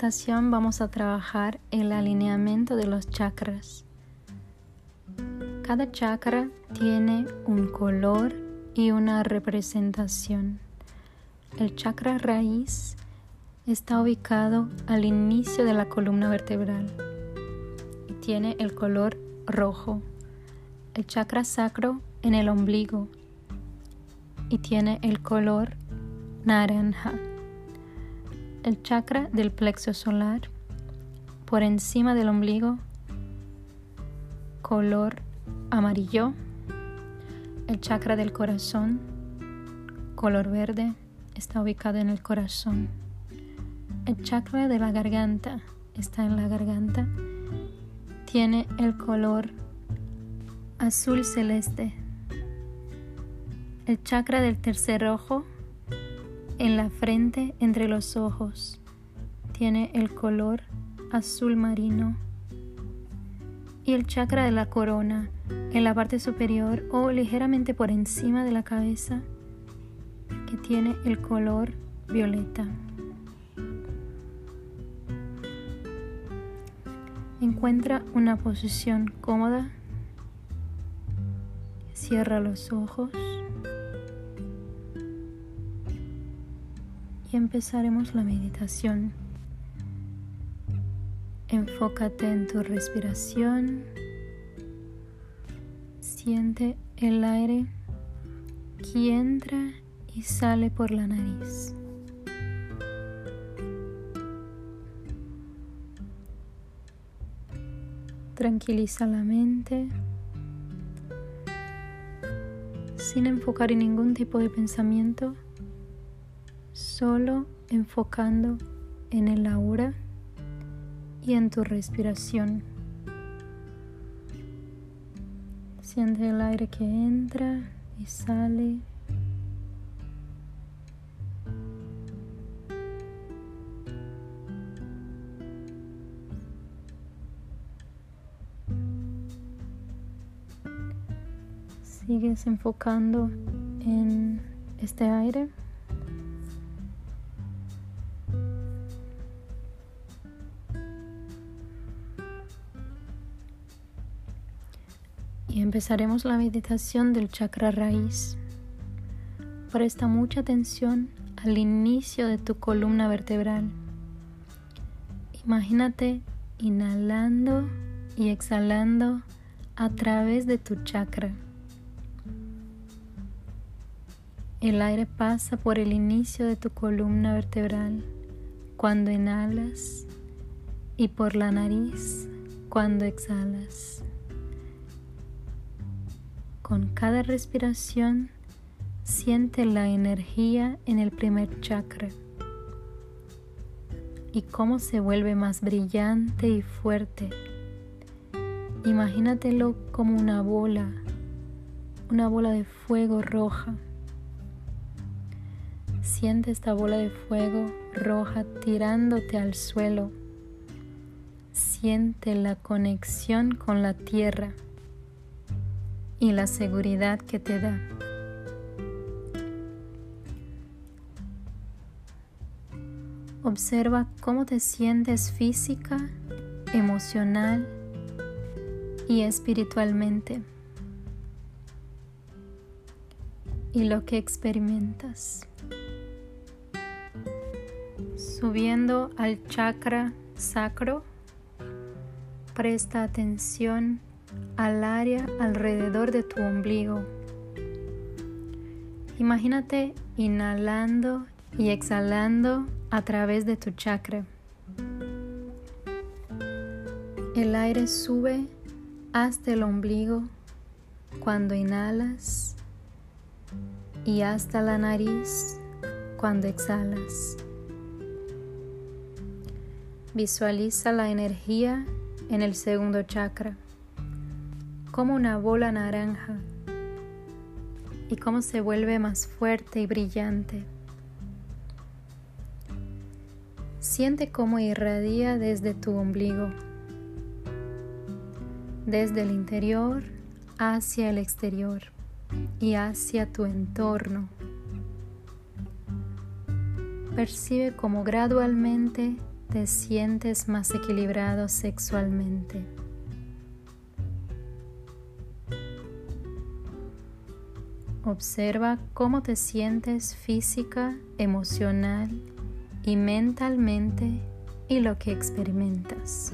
vamos a trabajar el alineamiento de los chakras. Cada chakra tiene un color y una representación. El chakra raíz está ubicado al inicio de la columna vertebral y tiene el color rojo. El chakra sacro en el ombligo y tiene el color naranja. El chakra del plexo solar por encima del ombligo color amarillo. El chakra del corazón color verde está ubicado en el corazón. El chakra de la garganta está en la garganta. Tiene el color azul celeste. El chakra del tercer ojo en la frente entre los ojos tiene el color azul marino. Y el chakra de la corona en la parte superior o ligeramente por encima de la cabeza que tiene el color violeta. Encuentra una posición cómoda. Cierra los ojos. Y empezaremos la meditación. Enfócate en tu respiración. Siente el aire que entra y sale por la nariz. Tranquiliza la mente sin enfocar en ningún tipo de pensamiento, solo enfocando en el aura y en tu respiración. Siente el aire que entra y sale. sigues enfocando en este aire. Empezaremos la meditación del chakra raíz. Presta mucha atención al inicio de tu columna vertebral. Imagínate inhalando y exhalando a través de tu chakra. El aire pasa por el inicio de tu columna vertebral cuando inhalas y por la nariz cuando exhalas. Con cada respiración siente la energía en el primer chakra y cómo se vuelve más brillante y fuerte. Imagínatelo como una bola, una bola de fuego roja Siente esta bola de fuego roja tirándote al suelo. Siente la conexión con la tierra y la seguridad que te da. Observa cómo te sientes física, emocional y espiritualmente y lo que experimentas subiendo al chakra sacro, presta atención al área alrededor de tu ombligo. Imagínate inhalando y exhalando a través de tu chakra. El aire sube hasta el ombligo cuando inhalas y hasta la nariz cuando exhalas. Visualiza la energía en el segundo chakra como una bola naranja y cómo se vuelve más fuerte y brillante. Siente cómo irradia desde tu ombligo, desde el interior hacia el exterior y hacia tu entorno. Percibe cómo gradualmente te sientes más equilibrado sexualmente. Observa cómo te sientes física, emocional y mentalmente y lo que experimentas.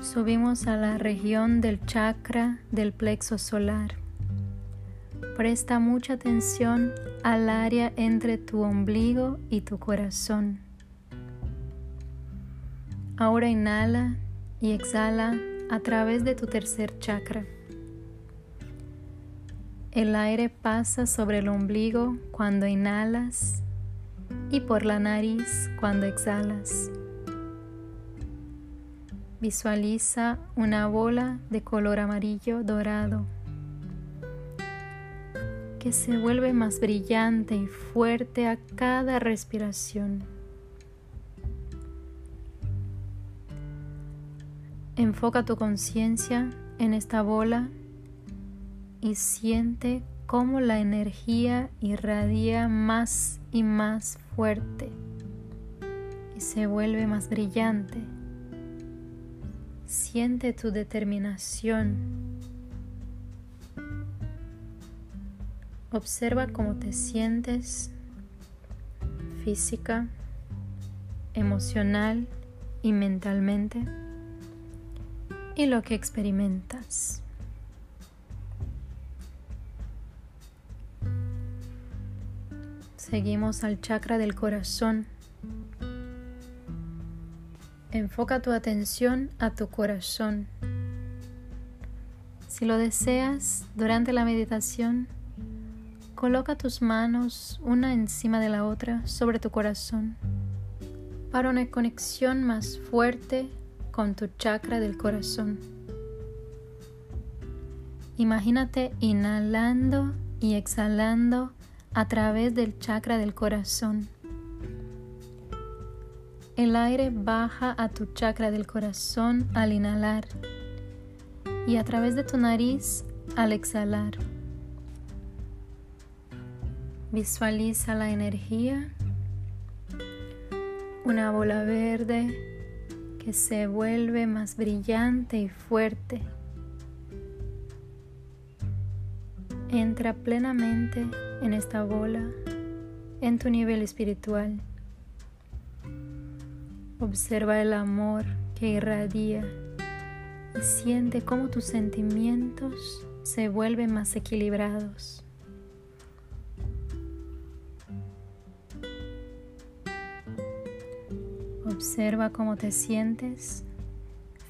Subimos a la región del chakra del plexo solar. Presta mucha atención al área entre tu ombligo y tu corazón. Ahora inhala y exhala a través de tu tercer chakra. El aire pasa sobre el ombligo cuando inhalas y por la nariz cuando exhalas. Visualiza una bola de color amarillo dorado que se vuelve más brillante y fuerte a cada respiración. Enfoca tu conciencia en esta bola y siente cómo la energía irradia más y más fuerte y se vuelve más brillante. Siente tu determinación. Observa cómo te sientes física, emocional y mentalmente y lo que experimentas. Seguimos al chakra del corazón Enfoca tu atención a tu corazón. Si lo deseas, durante la meditación, coloca tus manos una encima de la otra sobre tu corazón para una conexión más fuerte con tu chakra del corazón. Imagínate inhalando y exhalando a través del chakra del corazón. El aire baja a tu chakra del corazón al inhalar y a través de tu nariz al exhalar. Visualiza la energía, una bola verde que se vuelve más brillante y fuerte. Entra plenamente en esta bola, en tu nivel espiritual. Observa el amor que irradia y siente cómo tus sentimientos se vuelven más equilibrados. Observa cómo te sientes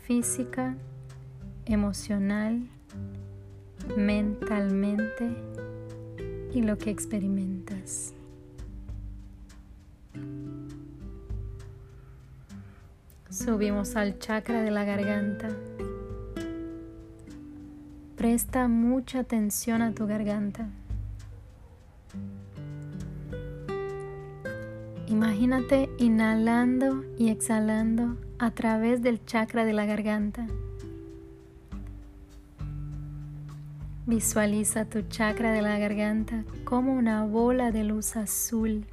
física, emocional, mentalmente y lo que experimentas. Subimos al chakra de la garganta. Presta mucha atención a tu garganta. Imagínate inhalando y exhalando a través del chakra de la garganta. Visualiza tu chakra de la garganta como una bola de luz azul.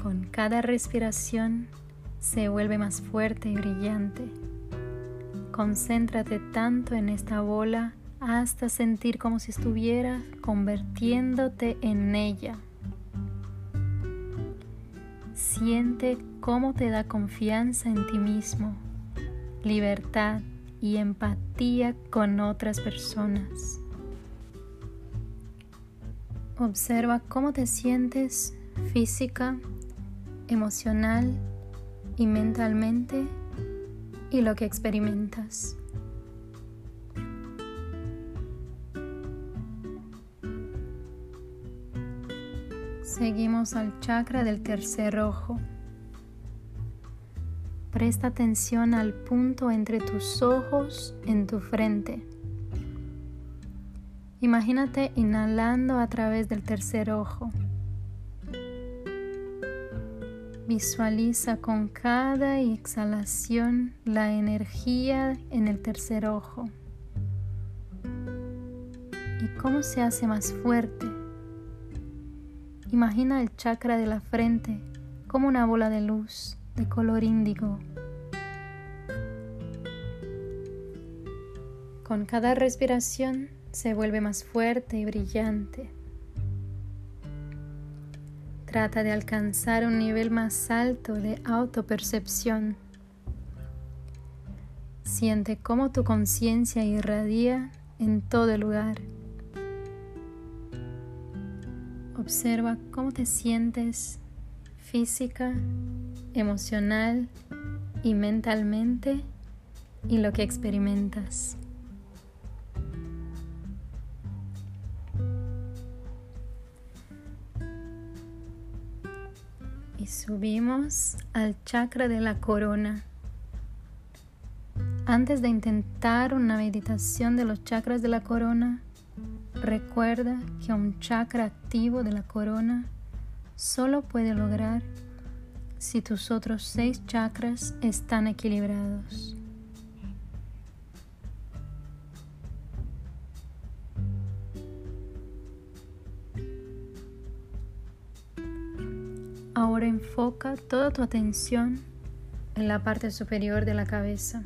Con cada respiración se vuelve más fuerte y brillante. Concéntrate tanto en esta bola hasta sentir como si estuviera convirtiéndote en ella. Siente cómo te da confianza en ti mismo, libertad y empatía con otras personas. Observa cómo te sientes física, emocional y mentalmente y lo que experimentas. Seguimos al chakra del tercer ojo. Presta atención al punto entre tus ojos en tu frente. Imagínate inhalando a través del tercer ojo. Visualiza con cada exhalación la energía en el tercer ojo cómo se hace más fuerte. Imagina el chakra de la frente como una bola de luz de color índigo. Con cada respiración se vuelve más fuerte y brillante. Trata de alcanzar un nivel más alto de autopercepción. Siente cómo tu conciencia irradia en todo lugar. Observa cómo te sientes física, emocional y mentalmente y lo que experimentas. Y subimos al chakra de la corona. Antes de intentar una meditación de los chakras de la corona, recuerda que un chakra activo de la corona solo puede lograr si tus otros seis chakras están equilibrados. Ahora enfoca toda tu atención en la parte superior de la cabeza,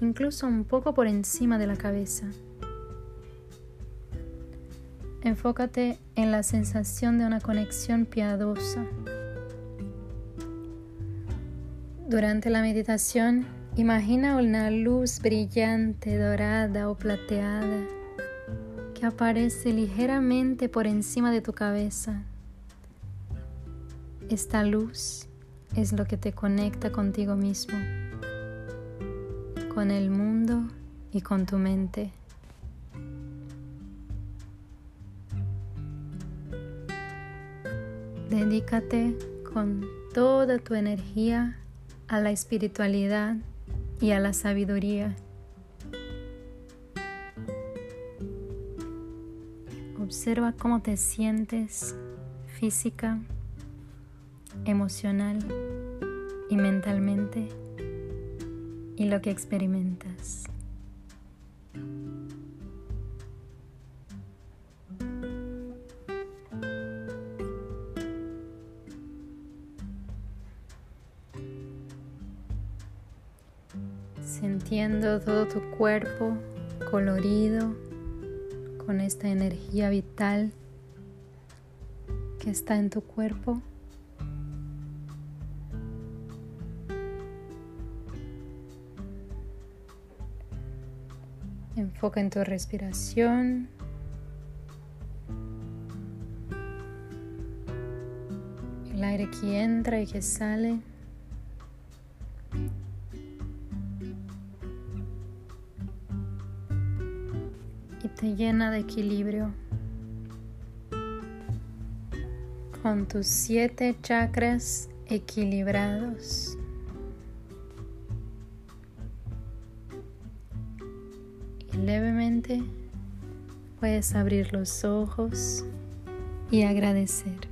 incluso un poco por encima de la cabeza. Enfócate en la sensación de una conexión piadosa. Durante la meditación, imagina una luz brillante, dorada o plateada que aparece ligeramente por encima de tu cabeza esta luz es lo que te conecta contigo mismo, con el mundo y con tu mente. Dedícate con toda tu energía a la espiritualidad y a la sabiduría. Observa cómo te sientes física, emocional y mentalmente y lo que experimentas. Sintiendo todo tu cuerpo colorido con esta energía vital que está en tu cuerpo. Enfoca en tu respiración. El aire que entra y que sale. Te llena de equilibrio. Con tus siete chakras equilibrados. levemente puedes abrir los ojos y agradecer.